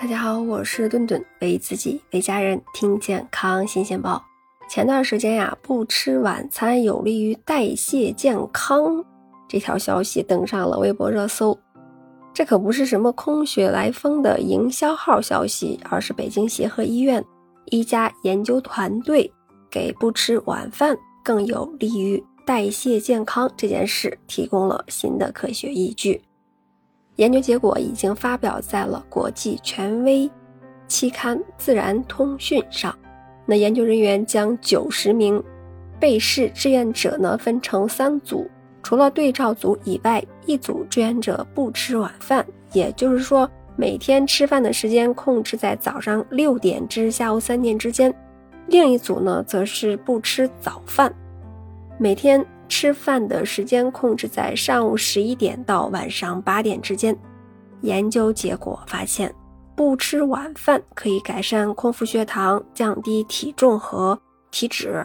大家好，我是顿顿，为自己为家人听健康新鲜报。前段时间呀，不吃晚餐有利于代谢健康，这条消息登上了微博热搜。这可不是什么空穴来风的营销号消息，而是北京协和医院一家研究团队给不吃晚饭更有利于代谢健康这件事提供了新的科学依据。研究结果已经发表在了国际权威期刊《自然通讯》上。那研究人员将九十名被试志愿者呢分成三组，除了对照组以外，一组志愿者不吃晚饭，也就是说每天吃饭的时间控制在早上六点至下午三点之间；另一组呢则是不吃早饭，每天。吃饭的时间控制在上午十一点到晚上八点之间。研究结果发现，不吃晚饭可以改善空腹血糖、降低体重和体脂，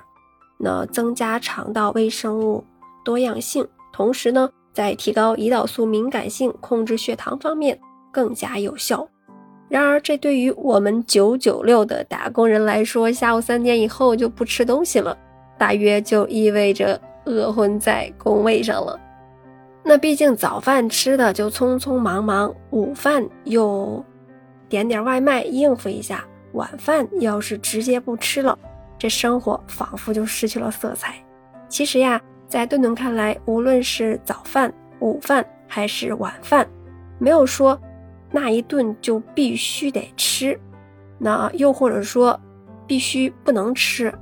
那增加肠道微生物多样性，同时呢，在提高胰岛素敏感性、控制血糖方面更加有效。然而，这对于我们九九六的打工人来说，下午三点以后就不吃东西了，大约就意味着。饿昏在工位上了，那毕竟早饭吃的就匆匆忙忙，午饭又点点外卖应付一下，晚饭要是直接不吃了，这生活仿佛就失去了色彩。其实呀，在顿顿看来，无论是早饭、午饭还是晚饭，没有说那一顿就必须得吃，那又或者说必须不能吃。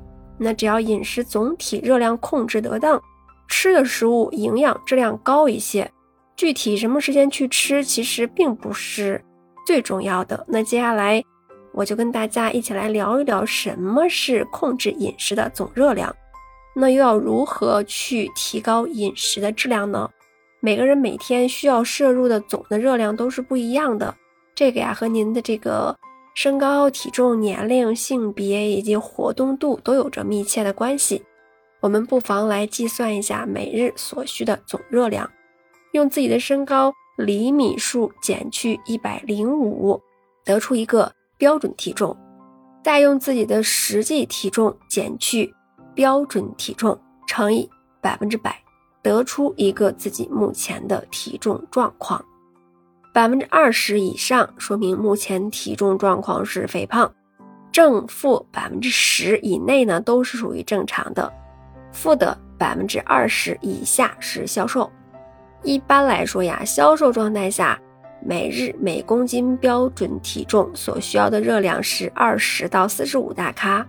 那只要饮食总体热量控制得当，吃的食物营养质量高一些，具体什么时间去吃其实并不是最重要的。那接下来我就跟大家一起来聊一聊什么是控制饮食的总热量，那又要如何去提高饮食的质量呢？每个人每天需要摄入的总的热量都是不一样的，这个呀和您的这个。身高、体重、年龄、性别以及活动度都有着密切的关系。我们不妨来计算一下每日所需的总热量，用自己的身高厘米数减去一百零五，得出一个标准体重；再用自己的实际体重减去标准体重乘以百分之百，得出一个自己目前的体重状况。百分之二十以上，说明目前体重状况是肥胖；正负百分之十以内呢，都是属于正常的；负的百分之二十以下是消瘦。一般来说呀，消瘦状态下，每日每公斤标准体重所需要的热量是二十到四十五大卡，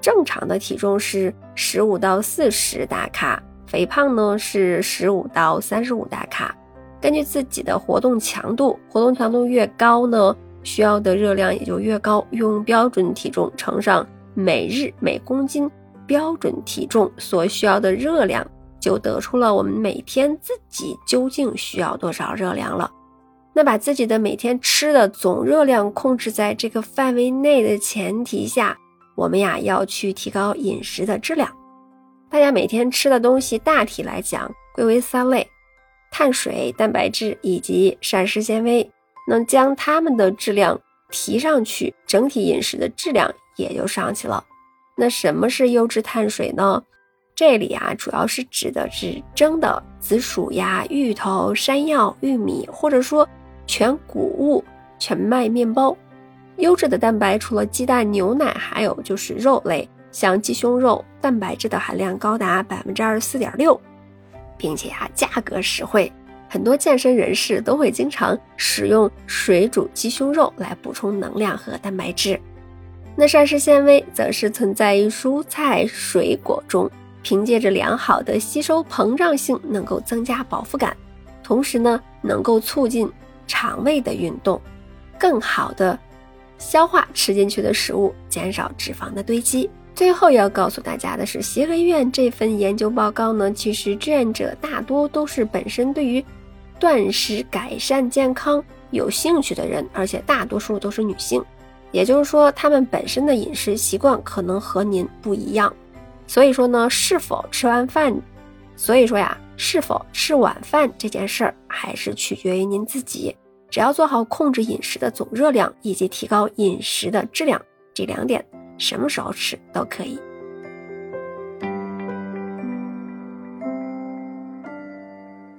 正常的体重是十五到四十大卡，肥胖呢是十五到三十五大卡。根据自己的活动强度，活动强度越高呢，需要的热量也就越高。用标准体重乘上每日每公斤标准体重所需要的热量，就得出了我们每天自己究竟需要多少热量了。那把自己的每天吃的总热量控制在这个范围内的前提下，我们呀要去提高饮食的质量。大家每天吃的东西大体来讲归为三类。碳水、蛋白质以及膳食纤维，能将它们的质量提上去，整体饮食的质量也就上去了。那什么是优质碳水呢？这里啊，主要是指的是蒸的紫薯呀、芋头、山药、玉米，或者说全谷物、全麦面包。优质的蛋白除了鸡蛋、牛奶，还有就是肉类，像鸡胸肉，蛋白质的含量高达百分之二十四点六。并且啊，价格实惠，很多健身人士都会经常使用水煮鸡胸肉来补充能量和蛋白质。那膳食纤维则是存在于蔬菜水果中，凭借着良好的吸收膨胀性，能够增加饱腹感，同时呢，能够促进肠胃的运动，更好的消化吃进去的食物，减少脂肪的堆积。最后要告诉大家的是，协和医院这份研究报告呢，其实志愿者大多都是本身对于断食改善健康有兴趣的人，而且大多数都是女性，也就是说，他们本身的饮食习惯可能和您不一样。所以说呢，是否吃完饭，所以说呀，是否吃晚饭这件事儿，还是取决于您自己。只要做好控制饮食的总热量以及提高饮食的质量这两点，什么时候吃都可以。